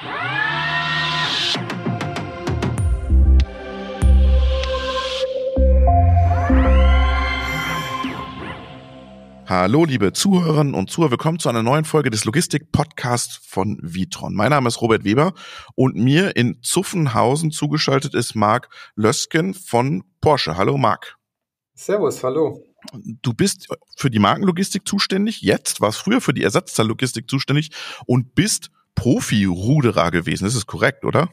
Hallo, liebe Zuhörerinnen und Zuhörer, willkommen zu einer neuen Folge des Logistik-Podcasts von Vitron. Mein Name ist Robert Weber und mir in Zuffenhausen zugeschaltet ist Marc Lösken von Porsche. Hallo, Marc. Servus, hallo. Du bist für die Markenlogistik zuständig, jetzt warst früher für die Ersatzteillogistik zuständig und bist Profi-Ruderer gewesen. Das ist korrekt, oder?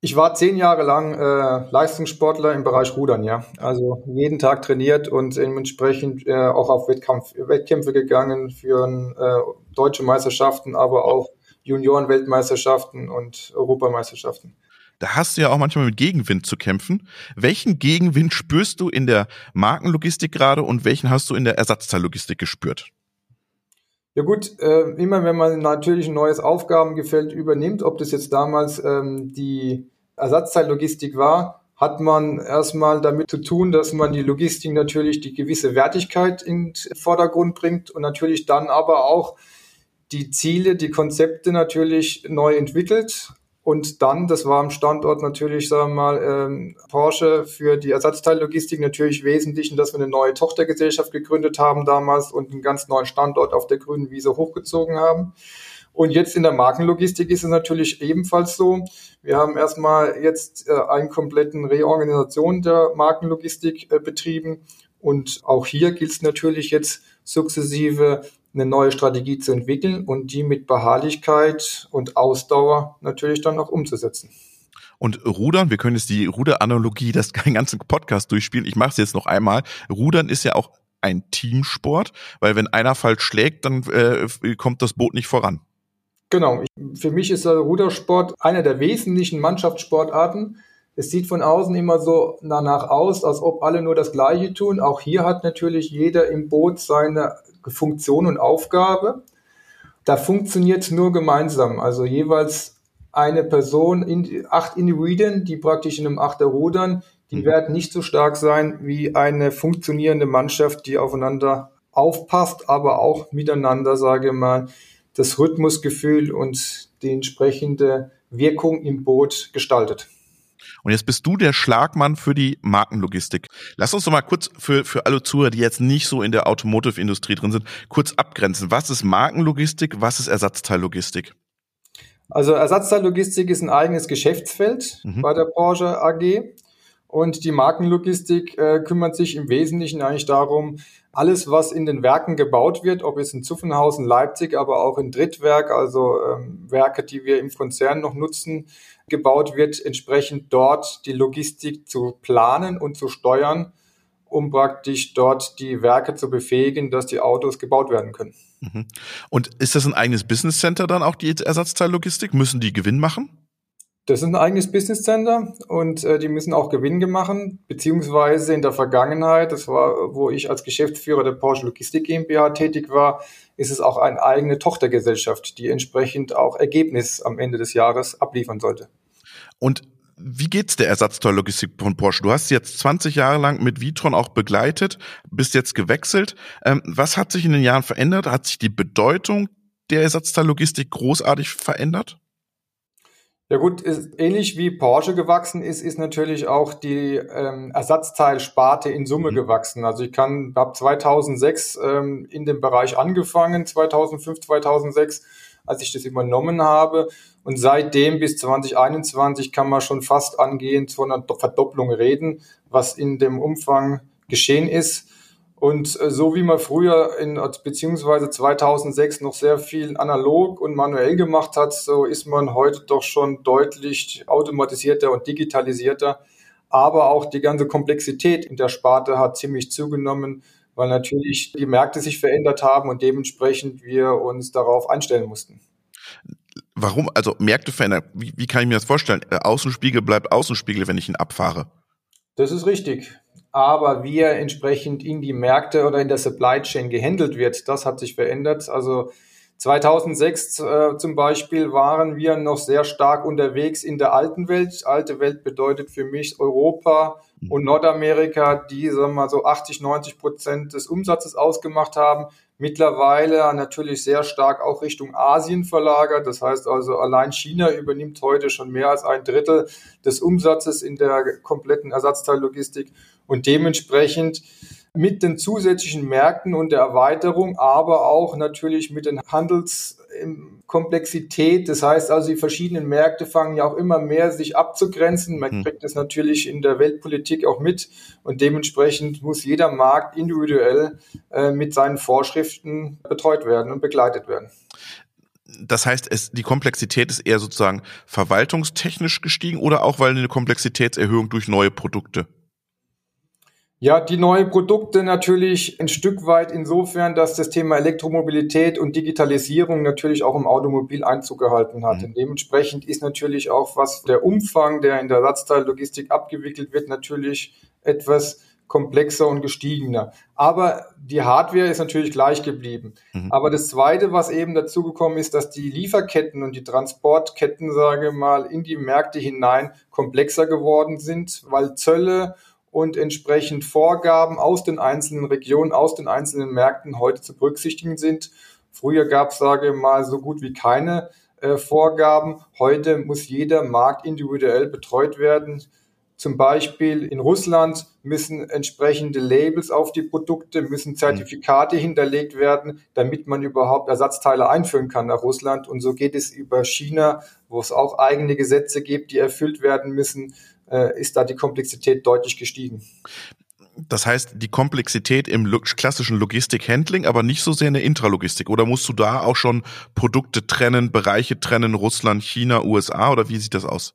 Ich war zehn Jahre lang äh, Leistungssportler im Bereich Rudern, ja. Also jeden Tag trainiert und dementsprechend äh, auch auf Wettkampf, Wettkämpfe gegangen für äh, deutsche Meisterschaften, aber auch Junioren-Weltmeisterschaften und Europameisterschaften. Da hast du ja auch manchmal mit Gegenwind zu kämpfen. Welchen Gegenwind spürst du in der Markenlogistik gerade und welchen hast du in der Ersatzteillogistik gespürt? Ja gut, äh, immer wenn man natürlich ein neues Aufgabengefeld übernimmt, ob das jetzt damals ähm, die Ersatzteillogistik war, hat man erstmal damit zu tun, dass man die Logistik natürlich die gewisse Wertigkeit in den Vordergrund bringt und natürlich dann aber auch die Ziele, die Konzepte natürlich neu entwickelt und dann, das war am Standort natürlich, sagen wir mal, ähm, Porsche für die Ersatzteillogistik natürlich wesentlich, dass wir eine neue Tochtergesellschaft gegründet haben damals und einen ganz neuen Standort auf der grünen Wiese hochgezogen haben. Und jetzt in der Markenlogistik ist es natürlich ebenfalls so. Wir haben erstmal jetzt äh, einen kompletten Reorganisation der Markenlogistik äh, betrieben. Und auch hier gilt es natürlich jetzt sukzessive eine neue Strategie zu entwickeln und die mit Beharrlichkeit und Ausdauer natürlich dann auch umzusetzen. Und Rudern, wir können jetzt die Ruderanalogie, das ganzen Podcast durchspielen. Ich mache es jetzt noch einmal. Rudern ist ja auch ein Teamsport, weil wenn einer falsch schlägt, dann äh, kommt das Boot nicht voran. Genau. Für mich ist der Rudersport einer der wesentlichen Mannschaftssportarten. Es sieht von außen immer so danach aus, als ob alle nur das Gleiche tun. Auch hier hat natürlich jeder im Boot seine Funktion und Aufgabe. Da funktioniert es nur gemeinsam. Also jeweils eine Person, in, acht Individuen, die praktisch in einem Achter rudern, die mhm. werden nicht so stark sein wie eine funktionierende Mannschaft, die aufeinander aufpasst, aber auch miteinander, sage ich mal, das Rhythmusgefühl und die entsprechende Wirkung im Boot gestaltet. Und jetzt bist du der Schlagmann für die Markenlogistik. Lass uns doch mal kurz für, für alle Zuhörer, die jetzt nicht so in der Automotive-Industrie drin sind, kurz abgrenzen. Was ist Markenlogistik? Was ist Ersatzteillogistik? Also Ersatzteillogistik ist ein eigenes Geschäftsfeld mhm. bei der Porsche AG. Und die Markenlogistik äh, kümmert sich im Wesentlichen eigentlich darum, alles, was in den Werken gebaut wird, ob es in Zuffenhausen, Leipzig, aber auch in Drittwerk, also ähm, Werke, die wir im Konzern noch nutzen, gebaut wird, entsprechend dort die Logistik zu planen und zu steuern, um praktisch dort die Werke zu befähigen, dass die Autos gebaut werden können. Mhm. Und ist das ein eigenes Business Center dann auch die Ersatzteillogistik? Müssen die Gewinn machen? Das ist ein eigenes Business Center und äh, die müssen auch Gewinn machen, beziehungsweise in der Vergangenheit, das war, wo ich als Geschäftsführer der Porsche Logistik GmbH tätig war, ist es auch eine eigene Tochtergesellschaft, die entsprechend auch Ergebnis am Ende des Jahres abliefern sollte. Und wie geht's der Ersatzteillogistik von Porsche? Du hast jetzt 20 Jahre lang mit Vitron auch begleitet, bist jetzt gewechselt. Ähm, was hat sich in den Jahren verändert? Hat sich die Bedeutung der Ersatzteillogistik großartig verändert? Ja gut, ist, ähnlich wie Porsche gewachsen ist, ist natürlich auch die ähm, Ersatzteilsparte in Summe mhm. gewachsen. Also ich kann, habe 2006 ähm, in dem Bereich angefangen, 2005, 2006, als ich das übernommen habe. Und seitdem bis 2021 kann man schon fast angehend von einer Verdopplung reden, was in dem Umfang geschehen ist. Und äh, so wie man früher in, beziehungsweise 2006 noch sehr viel analog und manuell gemacht hat, so ist man heute doch schon deutlich automatisierter und digitalisierter. Aber auch die ganze Komplexität in der Sparte hat ziemlich zugenommen, weil natürlich die Märkte sich verändert haben und dementsprechend wir uns darauf einstellen mussten. Warum? Also Märkte verändern. Wie, wie kann ich mir das vorstellen? Äh, Außenspiegel bleibt Außenspiegel, wenn ich ihn abfahre. Das ist richtig aber wie er entsprechend in die Märkte oder in der Supply Chain gehandelt wird, das hat sich verändert. Also 2006 äh, zum Beispiel waren wir noch sehr stark unterwegs in der alten Welt. Alte Welt bedeutet für mich Europa und Nordamerika, die sagen wir mal so 80, 90 Prozent des Umsatzes ausgemacht haben. mittlerweile natürlich sehr stark auch Richtung Asien verlagert. Das heißt also, allein China übernimmt heute schon mehr als ein Drittel des Umsatzes in der kompletten Ersatzteillogistik und dementsprechend mit den zusätzlichen Märkten und der Erweiterung, aber auch natürlich mit den Handelskomplexität. Das heißt also, die verschiedenen Märkte fangen ja auch immer mehr sich abzugrenzen. Man hm. kriegt das natürlich in der Weltpolitik auch mit und dementsprechend muss jeder Markt individuell äh, mit seinen Vorschriften betreut werden und begleitet werden. Das heißt, es, die Komplexität ist eher sozusagen verwaltungstechnisch gestiegen oder auch weil eine Komplexitätserhöhung durch neue Produkte? Ja, die neuen Produkte natürlich ein Stück weit insofern, dass das Thema Elektromobilität und Digitalisierung natürlich auch im Automobil Einzug gehalten hat. Mhm. Und dementsprechend ist natürlich auch, was der Umfang, der in der Ersatzteillogistik abgewickelt wird, natürlich etwas komplexer und gestiegener. Aber die Hardware ist natürlich gleich geblieben. Mhm. Aber das Zweite, was eben dazugekommen ist, dass die Lieferketten und die Transportketten, sage mal, in die Märkte hinein komplexer geworden sind, weil Zölle und entsprechend Vorgaben aus den einzelnen Regionen, aus den einzelnen Märkten heute zu berücksichtigen sind. Früher gab es, sage ich mal, so gut wie keine äh, Vorgaben. Heute muss jeder Markt individuell betreut werden. Zum Beispiel in Russland müssen entsprechende Labels auf die Produkte, müssen Zertifikate mhm. hinterlegt werden, damit man überhaupt Ersatzteile einführen kann nach Russland. Und so geht es über China, wo es auch eigene Gesetze gibt, die erfüllt werden müssen äh, ist da die Komplexität deutlich gestiegen. Das heißt, die Komplexität im klassischen Logistik-Handling, aber nicht so sehr in der Intralogistik. Oder musst du da auch schon Produkte trennen, Bereiche trennen, Russland, China, USA oder wie sieht das aus?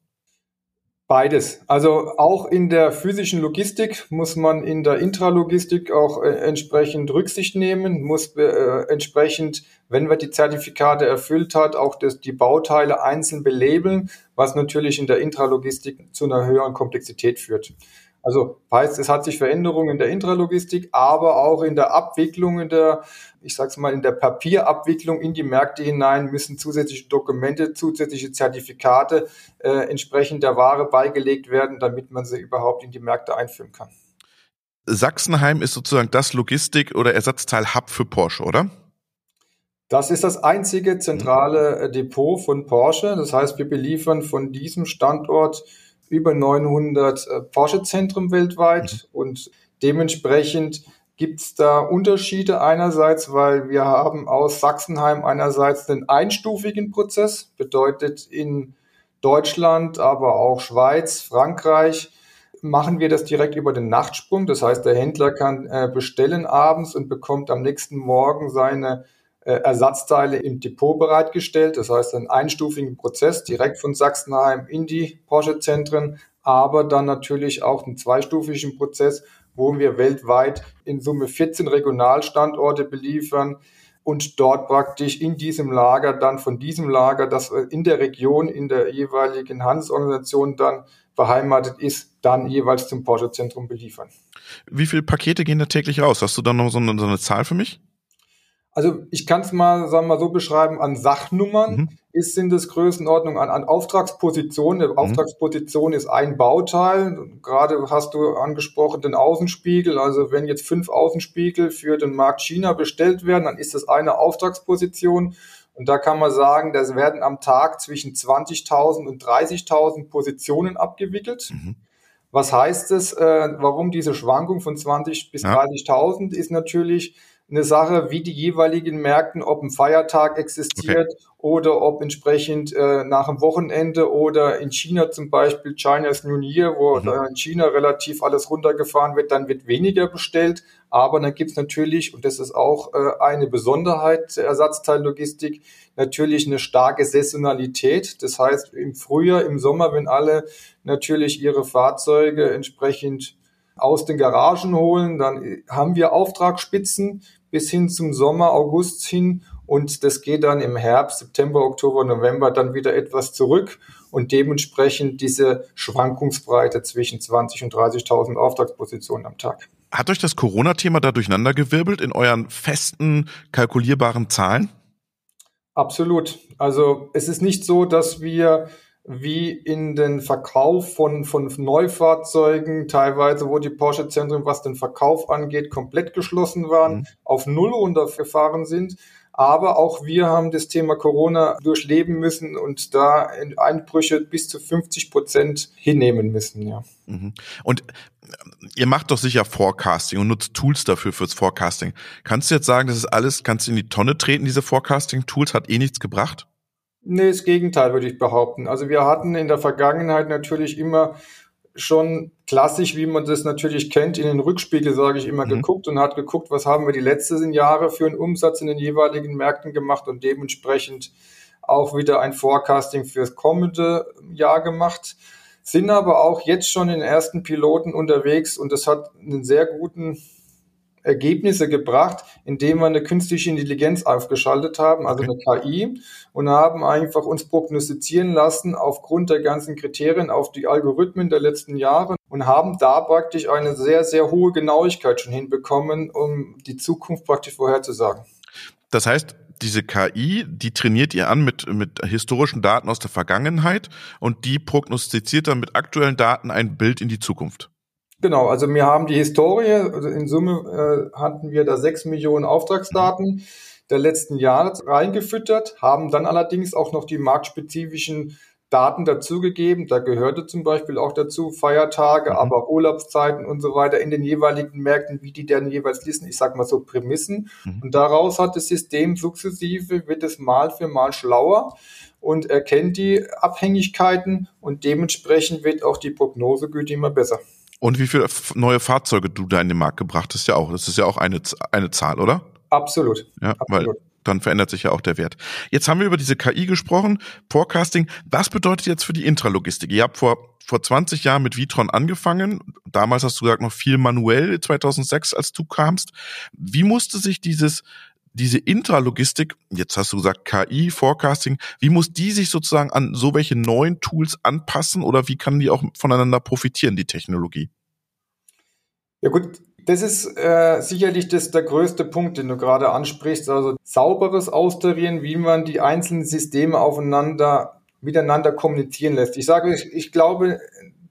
Beides. Also auch in der physischen Logistik muss man in der Intralogistik auch äh, entsprechend Rücksicht nehmen, muss äh, entsprechend, wenn man die Zertifikate erfüllt hat, auch das, die Bauteile einzeln belabeln, was natürlich in der Intralogistik zu einer höheren Komplexität führt. Also heißt, es hat sich Veränderungen in der Intralogistik, aber auch in der Abwicklung, in der, ich sag's mal, in der Papierabwicklung in die Märkte hinein müssen zusätzliche Dokumente, zusätzliche Zertifikate äh, entsprechend der Ware beigelegt werden, damit man sie überhaupt in die Märkte einführen kann. Sachsenheim ist sozusagen das Logistik- oder Ersatzteil-Hub für Porsche, oder? Das ist das einzige zentrale äh, Depot von Porsche. Das heißt, wir beliefern von diesem Standort über 900 äh, Porsche-Zentren weltweit mhm. und dementsprechend gibt es da Unterschiede einerseits, weil wir haben aus Sachsenheim einerseits einen einstufigen Prozess, bedeutet in Deutschland, aber auch Schweiz, Frankreich, machen wir das direkt über den Nachtsprung. Das heißt, der Händler kann äh, bestellen abends und bekommt am nächsten Morgen seine Ersatzteile im Depot bereitgestellt. Das heißt, einen einstufigen Prozess direkt von Sachsenheim in die Porsche-Zentren, aber dann natürlich auch einen zweistufigen Prozess, wo wir weltweit in Summe 14 Regionalstandorte beliefern und dort praktisch in diesem Lager dann von diesem Lager, das in der Region, in der jeweiligen Handelsorganisation dann beheimatet ist, dann jeweils zum Porsche-Zentrum beliefern. Wie viele Pakete gehen da täglich raus? Hast du da noch so eine, so eine Zahl für mich? Also ich kann es mal, sagen wir mal so beschreiben, an Sachnummern mhm. ist, sind es Größenordnung an, an Auftragspositionen. Mhm. Auftragsposition ist ein Bauteil. Gerade hast du angesprochen den Außenspiegel. Also wenn jetzt fünf Außenspiegel für den Markt China bestellt werden, dann ist das eine Auftragsposition. Und da kann man sagen, das werden am Tag zwischen 20.000 und 30.000 Positionen abgewickelt. Mhm. Was heißt es? Äh, warum diese Schwankung von 20 bis ja. 30.000 ist natürlich, eine Sache, wie die jeweiligen Märkten, ob ein Feiertag existiert okay. oder ob entsprechend äh, nach dem Wochenende oder in China zum Beispiel China's New Year, wo mhm. in China relativ alles runtergefahren wird, dann wird weniger bestellt. Aber dann gibt's natürlich, und das ist auch äh, eine Besonderheit der Ersatzteillogistik, natürlich eine starke Saisonalität. Das heißt, im Frühjahr, im Sommer, wenn alle natürlich ihre Fahrzeuge entsprechend aus den Garagen holen. Dann haben wir Auftragsspitzen bis hin zum Sommer, August hin. Und das geht dann im Herbst, September, Oktober, November dann wieder etwas zurück und dementsprechend diese Schwankungsbreite zwischen 20 und 30.000 Auftragspositionen am Tag. Hat euch das Corona-Thema da durcheinandergewirbelt in euren festen, kalkulierbaren Zahlen? Absolut. Also es ist nicht so, dass wir wie in den Verkauf von, von Neufahrzeugen, teilweise wo die Porsche-Zentren, was den Verkauf angeht, komplett geschlossen waren, mhm. auf Null runtergefahren sind. Aber auch wir haben das Thema Corona durchleben müssen und da Einbrüche bis zu 50 Prozent hinnehmen müssen, ja. Mhm. Und äh, ihr macht doch sicher Forecasting und nutzt Tools dafür fürs Forecasting. Kannst du jetzt sagen, das ist alles, kannst du in die Tonne treten, diese Forecasting-Tools, hat eh nichts gebracht? Nee, das Gegenteil würde ich behaupten. Also wir hatten in der Vergangenheit natürlich immer schon klassisch, wie man das natürlich kennt, in den Rückspiegel, sage ich immer, mhm. geguckt und hat geguckt, was haben wir die letzten Jahre für einen Umsatz in den jeweiligen Märkten gemacht und dementsprechend auch wieder ein Forecasting fürs kommende Jahr gemacht. Sind aber auch jetzt schon in den ersten Piloten unterwegs und das hat einen sehr guten Ergebnisse gebracht, indem wir eine künstliche Intelligenz aufgeschaltet haben, also okay. eine KI, und haben einfach uns prognostizieren lassen aufgrund der ganzen Kriterien auf die Algorithmen der letzten Jahre und haben da praktisch eine sehr, sehr hohe Genauigkeit schon hinbekommen, um die Zukunft praktisch vorherzusagen. Das heißt, diese KI, die trainiert ihr an mit, mit historischen Daten aus der Vergangenheit und die prognostiziert dann mit aktuellen Daten ein Bild in die Zukunft. Genau, also wir haben die Historie, also in Summe äh, hatten wir da sechs Millionen Auftragsdaten der letzten Jahre reingefüttert, haben dann allerdings auch noch die marktspezifischen Daten dazugegeben. Da gehörte zum Beispiel auch dazu Feiertage, mhm. aber Urlaubszeiten und so weiter in den jeweiligen Märkten, wie die dann jeweils listen. Ich sag mal so Prämissen. Mhm. Und daraus hat das System sukzessive, wird es mal für mal schlauer und erkennt die Abhängigkeiten und dementsprechend wird auch die Prognosegüte immer besser. Und wie viele neue Fahrzeuge du da in den Markt gebracht hast, ja auch. Das ist ja auch eine, eine Zahl, oder? Absolut. Ja, Absolut. weil dann verändert sich ja auch der Wert. Jetzt haben wir über diese KI gesprochen, Forecasting. Was bedeutet jetzt für die Intralogistik? Ihr habt vor, vor 20 Jahren mit Vitron angefangen. Damals hast du gesagt, noch viel manuell, 2006, als du kamst. Wie musste sich dieses, diese Intralogistik, jetzt hast du gesagt KI, Forecasting, wie muss die sich sozusagen an so welche neuen Tools anpassen oder wie kann die auch voneinander profitieren, die Technologie? Ja gut, das ist äh, sicherlich das der größte Punkt, den du gerade ansprichst. Also sauberes Austarieren, wie man die einzelnen Systeme aufeinander miteinander kommunizieren lässt. Ich sage, ich, ich glaube,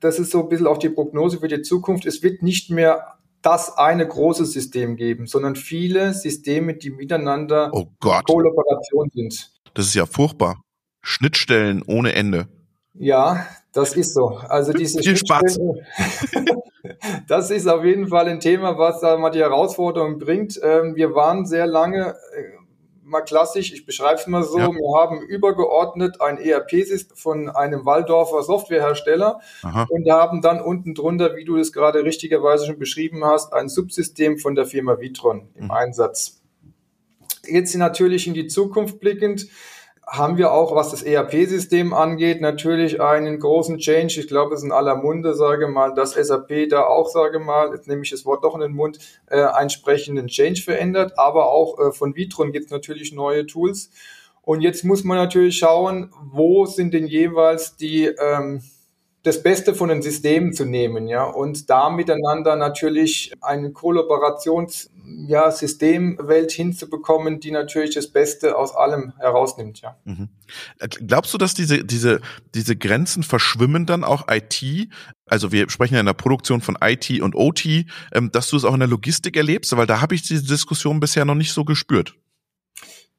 das ist so ein bisschen auch die Prognose für die Zukunft. Es wird nicht mehr das eine große System geben, sondern viele Systeme, die miteinander oh. Kollaboration sind. Das ist ja furchtbar. Schnittstellen ohne Ende. Ja, das ist so. Also diese Viel Spaß. das ist auf jeden Fall ein Thema, was da mal die Herausforderung bringt. Ähm, wir waren sehr lange äh, mal klassisch, ich beschreibe es mal so, ja. wir haben übergeordnet ein ERP-System von einem Waldorfer Softwarehersteller Aha. und haben dann unten drunter, wie du es gerade richtigerweise schon beschrieben hast, ein Subsystem von der Firma Vitron im mhm. Einsatz. Jetzt natürlich in die Zukunft blickend, haben wir auch, was das ERP-System angeht, natürlich einen großen Change. Ich glaube, es ist in aller Munde, sage mal, dass SAP da auch, sage mal, jetzt nehme ich das Wort doch in den Mund, äh, entsprechenden Change verändert. Aber auch äh, von Vitron gibt es natürlich neue Tools. Und jetzt muss man natürlich schauen, wo sind denn jeweils die ähm, das Beste von den Systemen zu nehmen, ja, und da miteinander natürlich eine Kollaborations, ja, Systemwelt hinzubekommen, die natürlich das Beste aus allem herausnimmt, ja. Mhm. Glaubst du, dass diese, diese, diese Grenzen verschwimmen dann auch IT? Also wir sprechen ja in der Produktion von IT und OT, ähm, dass du es auch in der Logistik erlebst, weil da habe ich diese Diskussion bisher noch nicht so gespürt.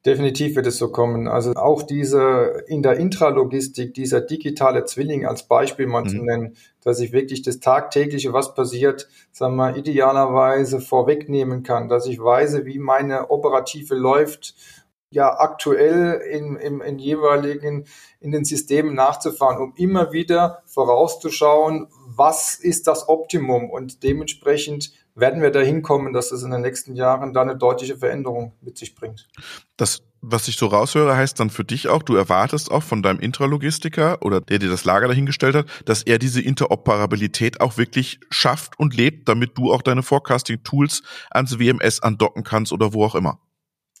Definitiv wird es so kommen. Also auch diese in der Intralogistik, dieser digitale Zwilling als Beispiel mal mhm. zu nennen, dass ich wirklich das tagtägliche, was passiert, sagen wir, idealerweise vorwegnehmen kann, dass ich weiß, wie meine Operative läuft, ja aktuell in, in, in jeweiligen, in den Systemen nachzufahren, um immer wieder vorauszuschauen, was ist das Optimum und dementsprechend werden wir dahin kommen, dass es in den nächsten Jahren da eine deutliche Veränderung mit sich bringt. Das, was ich so raushöre, heißt dann für dich auch, du erwartest auch von deinem Intralogistiker oder der dir das Lager dahingestellt hat, dass er diese Interoperabilität auch wirklich schafft und lebt, damit du auch deine Forecasting-Tools ans WMS andocken kannst oder wo auch immer.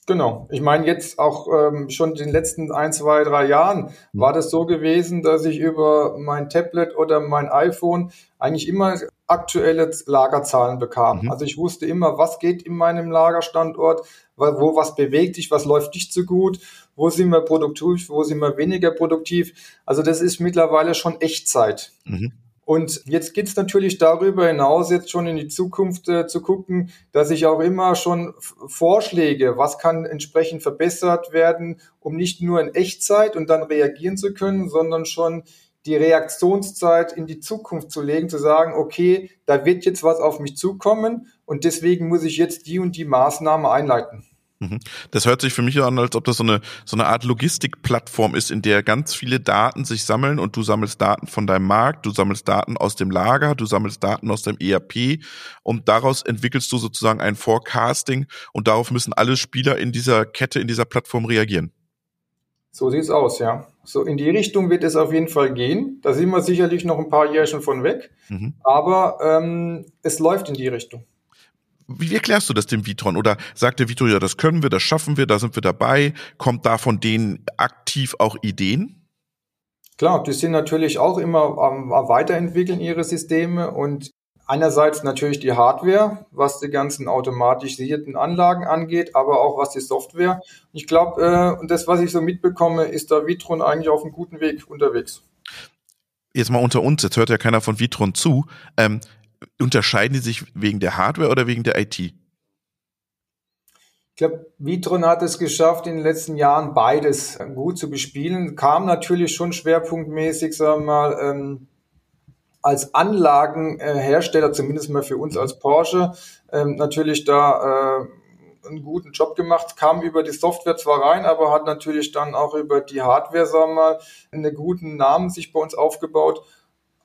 Genau. Ich meine, jetzt auch ähm, schon in den letzten ein, zwei, drei Jahren war das so gewesen, dass ich über mein Tablet oder mein iPhone eigentlich immer aktuelle Lagerzahlen bekam. Mhm. Also ich wusste immer, was geht in meinem Lagerstandort, wo was bewegt sich, was läuft nicht so gut, wo sind wir produktiv, wo sind wir weniger produktiv. Also das ist mittlerweile schon Echtzeit. Mhm. Und jetzt geht es natürlich darüber hinaus, jetzt schon in die Zukunft äh, zu gucken, dass ich auch immer schon Vorschläge, was kann entsprechend verbessert werden, um nicht nur in Echtzeit und dann reagieren zu können, sondern schon die Reaktionszeit in die Zukunft zu legen, zu sagen, okay, da wird jetzt was auf mich zukommen und deswegen muss ich jetzt die und die Maßnahme einleiten. Mhm. Das hört sich für mich an, als ob das so eine, so eine Art Logistikplattform ist, in der ganz viele Daten sich sammeln und du sammelst Daten von deinem Markt, du sammelst Daten aus dem Lager, du sammelst Daten aus dem ERP und daraus entwickelst du sozusagen ein Forecasting und darauf müssen alle Spieler in dieser Kette, in dieser Plattform reagieren. So sieht's aus, ja. So in die Richtung wird es auf jeden Fall gehen. Da sind wir sicherlich noch ein paar Jährchen von weg, mhm. aber ähm, es läuft in die Richtung. Wie erklärst du das dem Vitron? Oder sagt der Vitron, ja, das können wir, das schaffen wir, da sind wir dabei? Kommt da von denen aktiv auch Ideen? Klar, die sind natürlich auch immer am, am Weiterentwickeln ihre Systeme und einerseits natürlich die Hardware, was die ganzen automatisierten Anlagen angeht, aber auch was die Software. Ich glaube, äh, und das, was ich so mitbekomme, ist da Vitron eigentlich auf einem guten Weg unterwegs. Jetzt mal unter uns, jetzt hört ja keiner von Vitron zu. Ähm, unterscheiden die sich wegen der Hardware oder wegen der IT? Ich glaube, Vitron hat es geschafft, in den letzten Jahren beides gut zu bespielen. Kam natürlich schon schwerpunktmäßig, sagen wir mal, ähm, als Anlagenhersteller, zumindest mal für uns als Porsche, ähm, natürlich da äh, einen guten Job gemacht, kam über die Software zwar rein, aber hat natürlich dann auch über die Hardware, sagen wir mal, einen guten Namen sich bei uns aufgebaut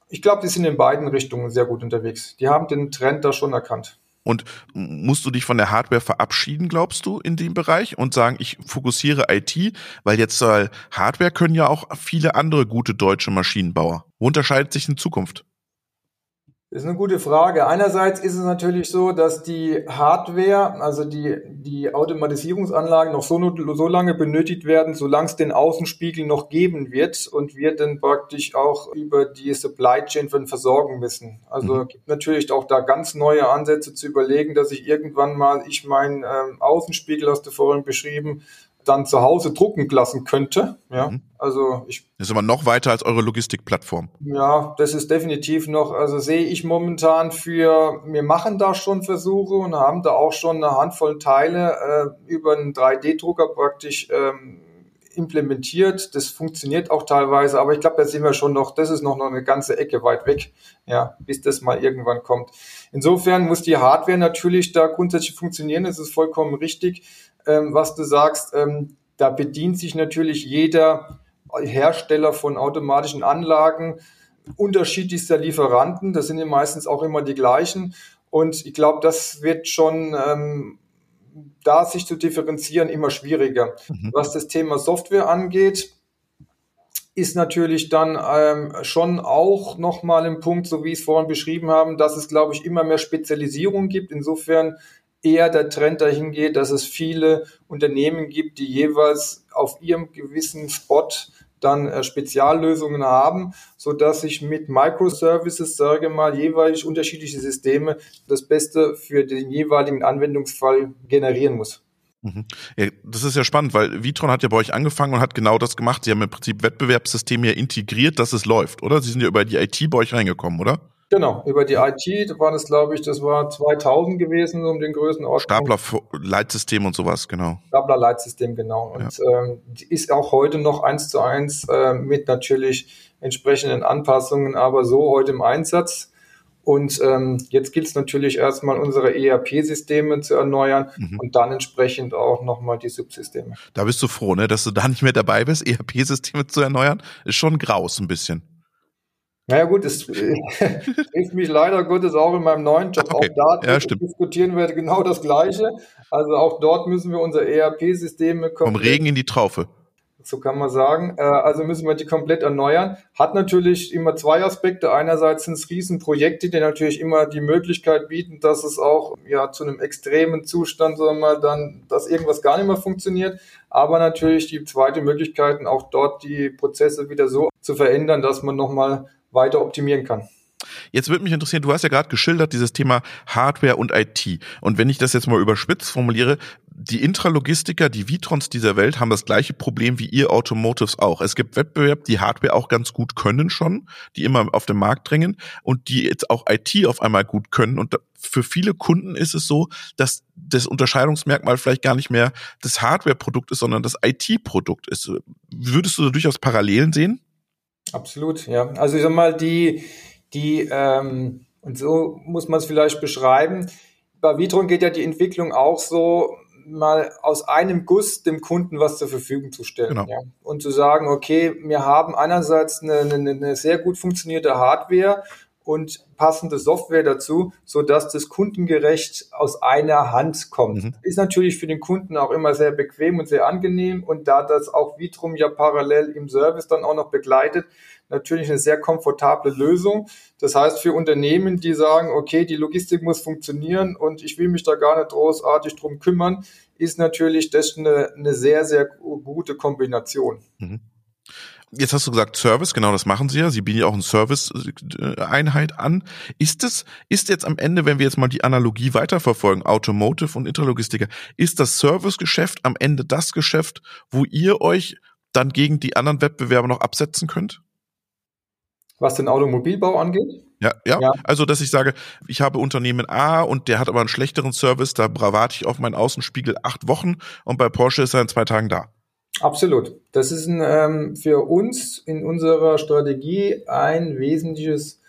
ich glaube, die sind in beiden Richtungen sehr gut unterwegs. Die haben den Trend da schon erkannt. Und musst du dich von der Hardware verabschieden, glaubst du, in dem Bereich und sagen, ich fokussiere IT, weil jetzt äh, Hardware können ja auch viele andere gute deutsche Maschinenbauer. Wo unterscheidet sich in Zukunft? Das ist eine gute Frage. Einerseits ist es natürlich so, dass die Hardware, also die, die Automatisierungsanlagen noch so, so lange benötigt werden, solange es den Außenspiegel noch geben wird und wir dann praktisch auch über die Supply Chain versorgen müssen. Also mhm. gibt natürlich auch da ganz neue Ansätze zu überlegen, dass ich irgendwann mal, ich meinen ähm, Außenspiegel, hast du vorhin beschrieben, dann zu Hause drucken lassen könnte. Ja, mhm. also ich. Das ist aber noch weiter als eure Logistikplattform. Ja, das ist definitiv noch, also sehe ich momentan für, wir machen da schon Versuche und haben da auch schon eine Handvoll Teile äh, über einen 3D-Drucker praktisch ähm, implementiert. Das funktioniert auch teilweise, aber ich glaube, da sind wir schon noch, das ist noch, noch eine ganze Ecke weit weg, ja, bis das mal irgendwann kommt. Insofern muss die Hardware natürlich da grundsätzlich funktionieren, das ist vollkommen richtig ähm, was du sagst. Ähm, da bedient sich natürlich jeder Hersteller von automatischen Anlagen unterschiedlichster Lieferanten. Das sind ja meistens auch immer die gleichen. Und ich glaube, das wird schon ähm, da sich zu differenzieren immer schwieriger. Mhm. Was das Thema Software angeht, ist natürlich dann ähm, schon auch nochmal ein Punkt, so wie ich es vorhin beschrieben haben, dass es, glaube ich, immer mehr Spezialisierung gibt. Insofern eher der Trend dahin geht, dass es viele Unternehmen gibt, die jeweils auf ihrem gewissen Spot dann äh, Speziallösungen haben, so dass ich mit Microservices, sage mal, jeweils unterschiedliche Systeme das Beste für den jeweiligen Anwendungsfall generieren muss. Mhm. Ja, das ist ja spannend, weil Vitron hat ja bei euch angefangen und hat genau das gemacht. Sie haben im Prinzip Wettbewerbssysteme ja integriert, dass es läuft, oder? Sie sind ja über die IT bei euch reingekommen, oder? Genau, über die IT war das, glaube ich, das war 2000 gewesen, um den Größenordnung. Stapler-Leitsystem und sowas, genau. Stapler-Leitsystem, genau. Und ja. ähm, ist auch heute noch eins zu eins äh, mit natürlich entsprechenden Anpassungen, aber so heute im Einsatz. Und ähm, jetzt gilt es natürlich erstmal, unsere ERP-Systeme zu erneuern mhm. und dann entsprechend auch nochmal die Subsysteme. Da bist du froh, ne, dass du da nicht mehr dabei bist, ERP-Systeme zu erneuern. Ist schon graus ein bisschen. Naja gut, es trifft mich leider Gottes auch in meinem neuen Job. Okay. Auch da ja, diskutieren wir genau das Gleiche. Also auch dort müssen wir unser ERP-System Vom Regen in die Traufe. So kann man sagen. Äh, also müssen wir die komplett erneuern. Hat natürlich immer zwei Aspekte. Einerseits sind es Riesenprojekte, die natürlich immer die Möglichkeit bieten, dass es auch ja zu einem extremen Zustand, sagen wir mal, dann, dass irgendwas gar nicht mehr funktioniert. Aber natürlich die zweite Möglichkeit, auch dort die Prozesse wieder so zu verändern, dass man nochmal weiter optimieren kann. Jetzt würde mich interessieren, du hast ja gerade geschildert, dieses Thema Hardware und IT. Und wenn ich das jetzt mal überspitzt formuliere, die Intralogistiker, die Vitrons dieser Welt haben das gleiche Problem wie ihr Automotives auch. Es gibt Wettbewerb, die Hardware auch ganz gut können schon, die immer auf den Markt drängen und die jetzt auch IT auf einmal gut können. Und für viele Kunden ist es so, dass das Unterscheidungsmerkmal vielleicht gar nicht mehr das Hardware-Produkt ist, sondern das IT-Produkt ist. Würdest du da durchaus Parallelen sehen? Absolut, ja. Also ich sag mal, die, die, ähm, und so muss man es vielleicht beschreiben. Bei Vitron geht ja die Entwicklung auch so, mal aus einem Guss dem Kunden was zur Verfügung zu stellen. Genau. Ja. Und zu sagen, okay, wir haben einerseits eine, eine, eine sehr gut funktionierte Hardware und passende Software dazu, so dass das kundengerecht aus einer Hand kommt. Mhm. Ist natürlich für den Kunden auch immer sehr bequem und sehr angenehm und da das auch Vitrum ja parallel im Service dann auch noch begleitet, natürlich eine sehr komfortable Lösung. Das heißt für Unternehmen, die sagen, okay, die Logistik muss funktionieren und ich will mich da gar nicht großartig drum kümmern, ist natürlich das eine, eine sehr, sehr gute Kombination. Mhm. Jetzt hast du gesagt Service, genau das machen sie ja. Sie bieten ja auch eine Service-Einheit an. Ist es, ist jetzt am Ende, wenn wir jetzt mal die Analogie weiterverfolgen, Automotive und Intralogistiker, ist das Servicegeschäft am Ende das Geschäft, wo ihr euch dann gegen die anderen Wettbewerber noch absetzen könnt? Was den Automobilbau angeht? Ja, ja, ja. Also, dass ich sage, ich habe Unternehmen A und der hat aber einen schlechteren Service, da warte ich auf meinen Außenspiegel acht Wochen und bei Porsche ist er in zwei Tagen da. Absolut. Das ist ein, ähm, für uns in unserer Strategie ein wesentliches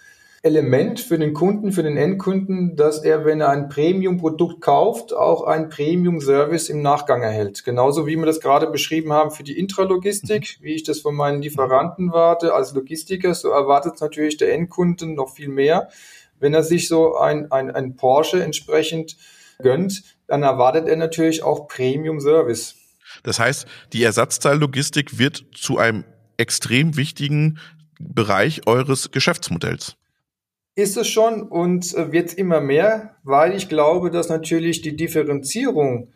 Element für den Kunden, für den Endkunden, dass er, wenn er ein Premium-Produkt kauft, auch ein Premium-Service im Nachgang erhält. Genauso wie wir das gerade beschrieben haben für die Intralogistik, mhm. wie ich das von meinen Lieferanten warte als Logistiker, so erwartet natürlich der Endkunden noch viel mehr. Wenn er sich so ein, ein, ein Porsche entsprechend gönnt, dann erwartet er natürlich auch Premium-Service. Das heißt, die Ersatzteillogistik wird zu einem extrem wichtigen Bereich eures Geschäftsmodells. Ist es schon und äh, wird immer mehr, weil ich glaube, dass natürlich die Differenzierung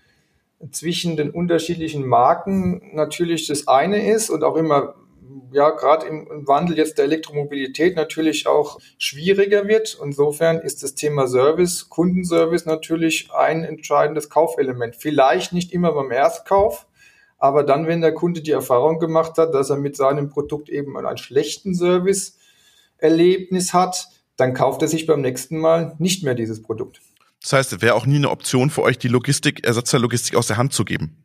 zwischen den unterschiedlichen Marken natürlich das eine ist und auch immer, ja, gerade im Wandel jetzt der Elektromobilität natürlich auch schwieriger wird. Insofern ist das Thema Service, Kundenservice natürlich ein entscheidendes Kaufelement. Vielleicht nicht immer beim Erstkauf, aber dann, wenn der Kunde die Erfahrung gemacht hat, dass er mit seinem Produkt eben einen schlechten Service-Erlebnis hat, dann kauft er sich beim nächsten Mal nicht mehr dieses Produkt. Das heißt, es wäre auch nie eine Option für euch, die Logistik, Ersatzteillogistik aus der Hand zu geben.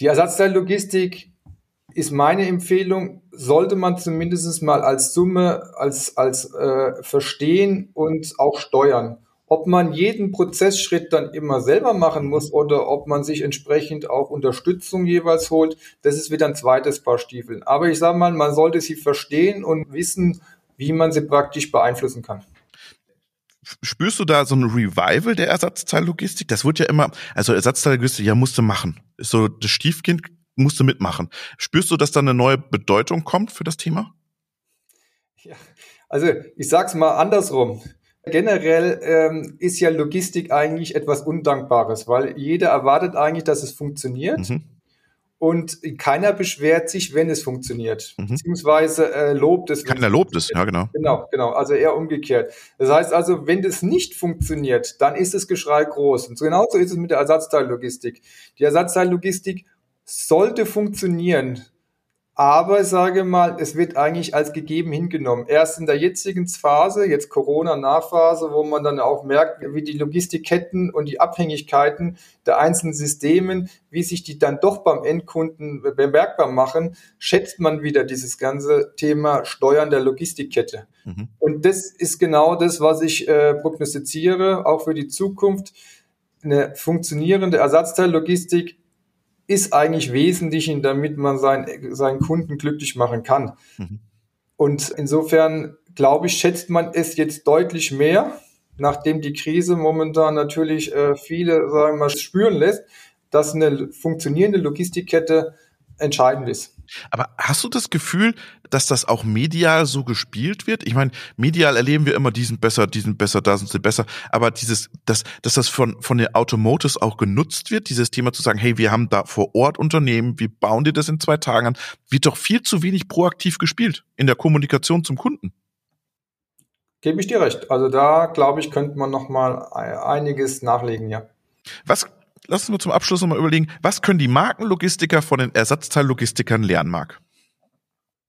Die Ersatzteillogistik ist meine Empfehlung, sollte man zumindest mal als Summe, als, als äh, verstehen und auch steuern. Ob man jeden Prozessschritt dann immer selber machen muss oder ob man sich entsprechend auch Unterstützung jeweils holt, das ist wieder ein zweites Paar Stiefeln. Aber ich sage mal, man sollte sie verstehen und wissen, wie man sie praktisch beeinflussen kann. Spürst du da so ein Revival der Ersatzteillogistik? Das wird ja immer, also Ersatzteillogistik, ja, musste machen. Ist so, das Stiefkind musste mitmachen. Spürst du, dass da eine neue Bedeutung kommt für das Thema? Ja, also ich sag's mal andersrum. Generell ähm, ist ja Logistik eigentlich etwas Undankbares, weil jeder erwartet eigentlich, dass es funktioniert. Mhm. Und keiner beschwert sich, wenn es funktioniert, mhm. beziehungsweise äh, lobt es. Keiner lobt es, ja genau. Genau, genau, also eher umgekehrt. Das heißt also, wenn das nicht funktioniert, dann ist das Geschrei groß. Und genauso ist es mit der Ersatzteillogistik. Die Ersatzteillogistik sollte funktionieren, aber sage mal, es wird eigentlich als gegeben hingenommen. Erst in der jetzigen Phase, jetzt Corona-Nachphase, wo man dann auch merkt, wie die Logistikketten und die Abhängigkeiten der einzelnen Systemen, wie sich die dann doch beim Endkunden bemerkbar machen, schätzt man wieder dieses ganze Thema Steuern der Logistikkette. Mhm. Und das ist genau das, was ich äh, prognostiziere, auch für die Zukunft. Eine funktionierende Ersatzteillogistik ist eigentlich wesentlich, damit man sein, seinen Kunden glücklich machen kann. Mhm. Und insofern, glaube ich, schätzt man es jetzt deutlich mehr, nachdem die Krise momentan natürlich äh, viele, sagen wir mal, spüren lässt, dass eine funktionierende Logistikkette entscheidend ist. Aber hast du das Gefühl, dass das auch medial so gespielt wird? Ich meine, medial erleben wir immer, die sind besser, die sind besser, da sind sie besser. Aber dieses, dass, dass das von, von den Automotives auch genutzt wird, dieses Thema zu sagen, hey, wir haben da vor Ort Unternehmen, wie bauen die das in zwei Tagen an, wird doch viel zu wenig proaktiv gespielt in der Kommunikation zum Kunden. Gebe ich dir recht. Also da, glaube ich, könnte man noch mal einiges nachlegen, ja. Was, lass uns zum Abschluss noch mal überlegen, was können die Markenlogistiker von den Ersatzteillogistikern lernen, Marc?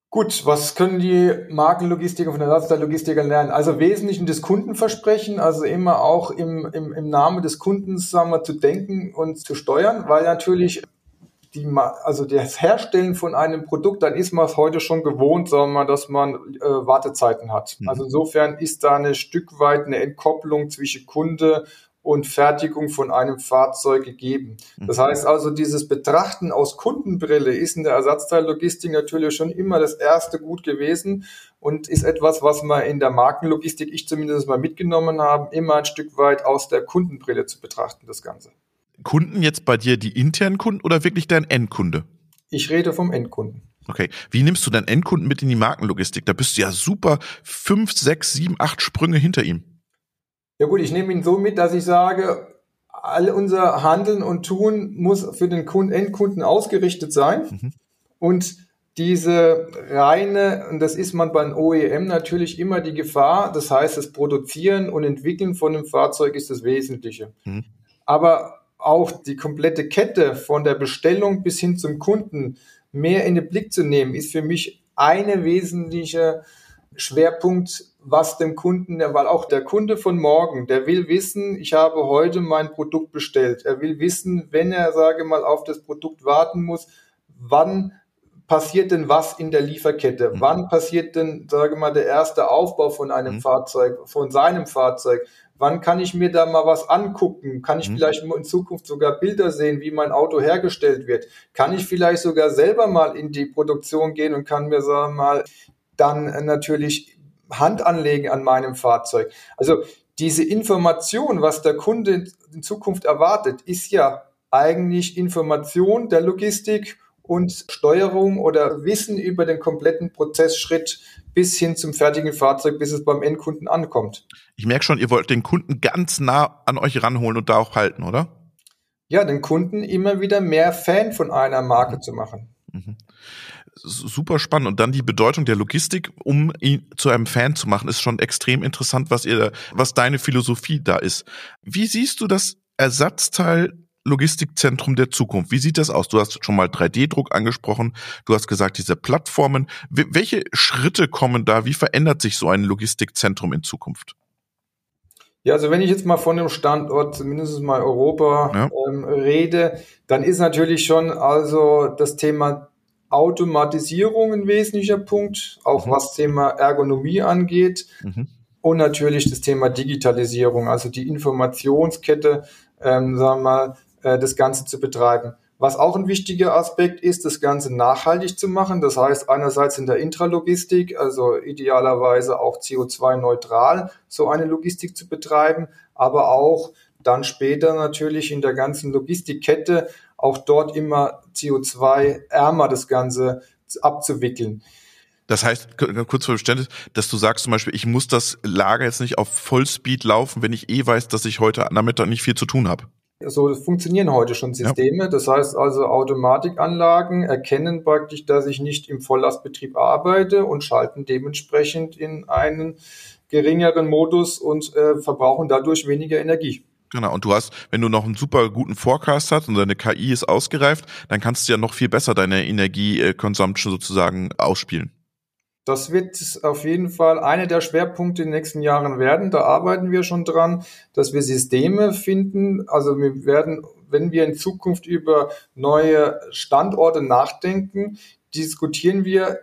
Gut, was können die Markenlogistiker von Ersatzteillogistikern lernen? Also wesentlich das Kundenversprechen, also immer auch im, im, im Namen des Kundens sagen wir, zu denken und zu steuern, weil natürlich die, also das Herstellen von einem Produkt, dann ist man es heute schon gewohnt, sagen wir, dass man äh, Wartezeiten hat. Mhm. Also insofern ist da eine Stück weit eine Entkopplung zwischen Kunde und Fertigung von einem Fahrzeug gegeben. Mhm. Das heißt also, dieses Betrachten aus Kundenbrille ist in der Ersatzteillogistik natürlich schon immer das erste gut gewesen und ist etwas, was man in der Markenlogistik, ich zumindest mal mitgenommen habe, immer ein Stück weit aus der Kundenbrille zu betrachten, das Ganze. Kunden jetzt bei dir die internen Kunden oder wirklich dein Endkunde? Ich rede vom Endkunden. Okay. Wie nimmst du deinen Endkunden mit in die Markenlogistik? Da bist du ja super fünf, sechs, sieben, acht Sprünge hinter ihm. Ja gut, ich nehme ihn so mit, dass ich sage, all unser Handeln und Tun muss für den Kunden, Endkunden ausgerichtet sein. Mhm. Und diese reine, und das ist man beim OEM natürlich immer die Gefahr, das heißt, das Produzieren und Entwickeln von einem Fahrzeug ist das Wesentliche. Mhm. Aber auch die komplette Kette von der Bestellung bis hin zum Kunden mehr in den Blick zu nehmen, ist für mich eine wesentliche Schwerpunkt, was dem Kunden, weil auch der Kunde von morgen, der will wissen, ich habe heute mein Produkt bestellt. Er will wissen, wenn er, sage mal, auf das Produkt warten muss, wann passiert denn was in der Lieferkette? Mhm. Wann passiert denn, sage mal, der erste Aufbau von einem mhm. Fahrzeug, von seinem Fahrzeug? Wann kann ich mir da mal was angucken? Kann ich mhm. vielleicht in Zukunft sogar Bilder sehen, wie mein Auto hergestellt wird? Kann ich vielleicht sogar selber mal in die Produktion gehen und kann mir, sagen mal, dann natürlich Hand anlegen an meinem Fahrzeug? Also diese Information, was der Kunde in Zukunft erwartet, ist ja eigentlich Information der Logistik und Steuerung oder Wissen über den kompletten Prozessschritt bis hin zum fertigen Fahrzeug, bis es beim Endkunden ankommt. Ich merke schon, ihr wollt den Kunden ganz nah an euch ranholen und da auch halten, oder? Ja, den Kunden immer wieder mehr Fan von einer Marke mhm. zu machen. Mhm. Super spannend. Und dann die Bedeutung der Logistik, um ihn zu einem Fan zu machen, ist schon extrem interessant, was ihr, was deine Philosophie da ist. Wie siehst du das Ersatzteil Logistikzentrum der Zukunft. Wie sieht das aus? Du hast schon mal 3D-Druck angesprochen. Du hast gesagt, diese Plattformen. welche Schritte kommen da? Wie verändert sich so ein Logistikzentrum in Zukunft? Ja, also wenn ich jetzt mal von dem Standort, zumindest mal Europa, ja. ähm, rede, dann ist natürlich schon also das Thema Automatisierung ein wesentlicher Punkt, auch mhm. was Thema Ergonomie angeht. Mhm. Und natürlich das Thema Digitalisierung, also die Informationskette, ähm, sagen wir mal, äh, das Ganze zu betreiben. Was auch ein wichtiger Aspekt ist, das Ganze nachhaltig zu machen. Das heißt, einerseits in der Intralogistik, also idealerweise auch CO2-neutral, so eine Logistik zu betreiben, aber auch dann später natürlich in der ganzen Logistikkette auch dort immer CO2-ärmer das Ganze abzuwickeln. Das heißt, kurz vor Verständnis, dass du sagst zum Beispiel, ich muss das Lager jetzt nicht auf Vollspeed laufen, wenn ich eh weiß, dass ich heute Nachmittag nicht viel zu tun habe. So funktionieren heute schon Systeme. Ja. Das heißt also, Automatikanlagen erkennen praktisch, dass ich nicht im Volllastbetrieb arbeite und schalten dementsprechend in einen geringeren Modus und äh, verbrauchen dadurch weniger Energie. Genau, und du hast, wenn du noch einen super guten Forecast hast und deine KI ist ausgereift, dann kannst du ja noch viel besser deine Energieconsumption sozusagen ausspielen. Das wird auf jeden Fall einer der Schwerpunkte in den nächsten Jahren werden. Da arbeiten wir schon dran, dass wir Systeme finden. Also wir werden, wenn wir in Zukunft über neue Standorte nachdenken, diskutieren wir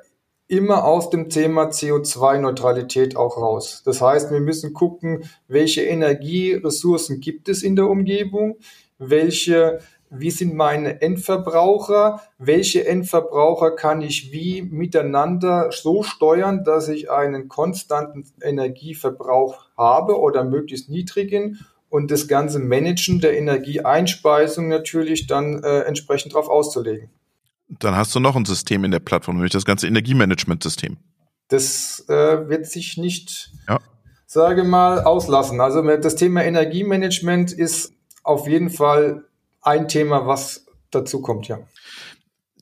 immer aus dem Thema CO2-Neutralität auch raus. Das heißt, wir müssen gucken, welche Energieressourcen gibt es in der Umgebung, welche wie sind meine Endverbraucher, welche Endverbraucher kann ich wie miteinander so steuern, dass ich einen konstanten Energieverbrauch habe oder möglichst niedrigen und das ganze Managen der Energieeinspeisung natürlich dann äh, entsprechend darauf auszulegen. Dann hast du noch ein System in der Plattform, nämlich das ganze Energiemanagementsystem. Das äh, wird sich nicht, ja. sage mal, auslassen. Also das Thema Energiemanagement ist auf jeden Fall ein Thema, was dazu kommt, ja.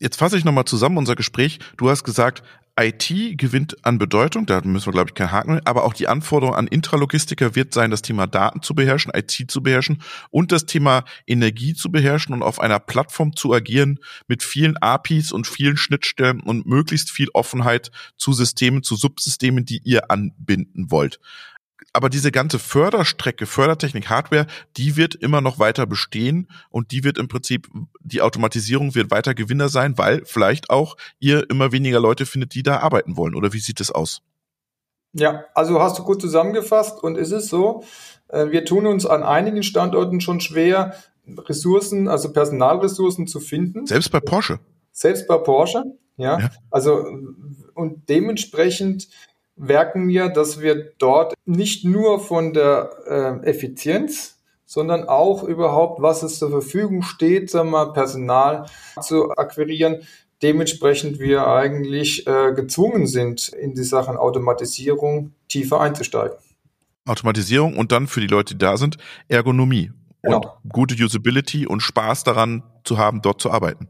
Jetzt fasse ich nochmal zusammen unser Gespräch. Du hast gesagt, IT gewinnt an Bedeutung, da müssen wir, glaube ich, keinen Haken, aber auch die Anforderung an Intralogistiker wird sein, das Thema Daten zu beherrschen, IT zu beherrschen und das Thema Energie zu beherrschen und auf einer Plattform zu agieren mit vielen APIs und vielen Schnittstellen und möglichst viel Offenheit zu Systemen, zu Subsystemen, die ihr anbinden wollt aber diese ganze Förderstrecke, Fördertechnik, Hardware, die wird immer noch weiter bestehen und die wird im Prinzip, die Automatisierung wird weiter Gewinner sein, weil vielleicht auch ihr immer weniger Leute findet, die da arbeiten wollen. Oder wie sieht es aus? Ja, also hast du gut zusammengefasst und ist es so, äh, wir tun uns an einigen Standorten schon schwer, Ressourcen, also Personalressourcen zu finden. Selbst bei Porsche. Selbst bei Porsche, ja. ja. Also und dementsprechend merken wir, dass wir dort nicht nur von der äh, Effizienz, sondern auch überhaupt, was es zur Verfügung steht, sagen wir, Personal zu akquirieren, dementsprechend wir eigentlich äh, gezwungen sind, in die Sachen Automatisierung tiefer einzusteigen. Automatisierung und dann für die Leute, die da sind, Ergonomie genau. und gute Usability und Spaß daran zu haben, dort zu arbeiten.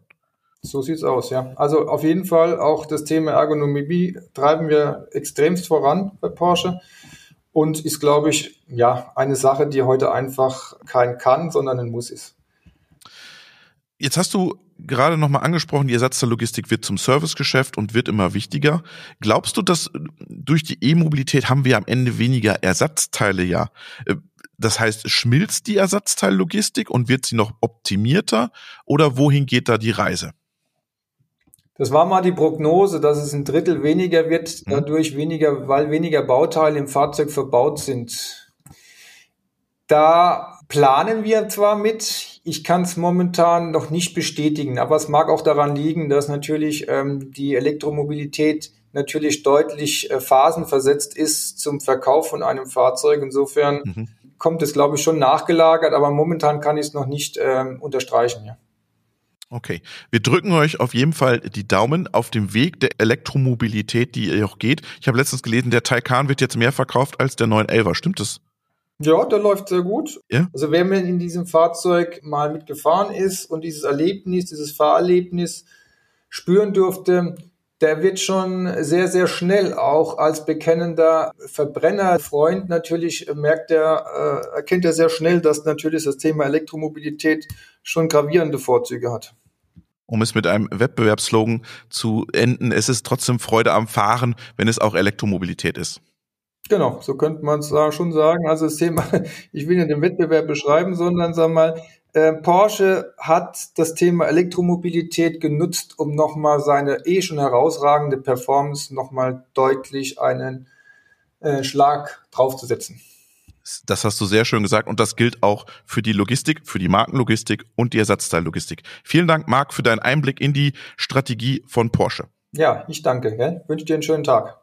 So sieht's aus, ja. Also auf jeden Fall auch das Thema Ergonomie treiben wir extremst voran bei Porsche und ist, glaube ich, ja, eine Sache, die heute einfach kein kann, sondern ein Muss ist. Jetzt hast du gerade nochmal angesprochen, die Ersatzteillogistik wird zum Servicegeschäft und wird immer wichtiger. Glaubst du, dass durch die E-Mobilität haben wir am Ende weniger Ersatzteile ja? Äh, das heißt, schmilzt die Ersatzteillogistik und wird sie noch optimierter oder wohin geht da die Reise? Das war mal die Prognose, dass es ein Drittel weniger wird, mhm. dadurch weniger, weil weniger Bauteile im Fahrzeug verbaut sind. Da planen wir zwar mit, ich kann es momentan noch nicht bestätigen, aber es mag auch daran liegen, dass natürlich ähm, die Elektromobilität natürlich deutlich äh, phasenversetzt ist zum Verkauf von einem Fahrzeug. Insofern mhm. kommt es, glaube ich, schon nachgelagert, aber momentan kann ich es noch nicht ähm, unterstreichen. Ja. Okay. Wir drücken euch auf jeden Fall die Daumen auf dem Weg der Elektromobilität, die ihr auch geht. Ich habe letztens gelesen, der Taycan wird jetzt mehr verkauft als der 911er. Stimmt das? Ja, der läuft sehr gut. Ja? Also wer mir in diesem Fahrzeug mal mitgefahren ist und dieses Erlebnis, dieses Fahrerlebnis spüren durfte, der wird schon sehr, sehr schnell auch als bekennender Verbrennerfreund natürlich merkt er, äh, erkennt er sehr schnell, dass natürlich das Thema Elektromobilität schon gravierende Vorzüge hat um es mit einem Wettbewerbsslogan zu enden, es ist trotzdem Freude am Fahren, wenn es auch Elektromobilität ist. Genau, so könnte man es schon sagen. Also das Thema, ich will nicht den Wettbewerb beschreiben, sondern sag mal, äh, Porsche hat das Thema Elektromobilität genutzt, um nochmal seine eh schon herausragende Performance nochmal deutlich einen äh, Schlag draufzusetzen. Das hast du sehr schön gesagt und das gilt auch für die Logistik, für die Markenlogistik und die Ersatzteillogistik. Vielen Dank, Marc, für deinen Einblick in die Strategie von Porsche. Ja, ich danke. Gell? Wünsche dir einen schönen Tag.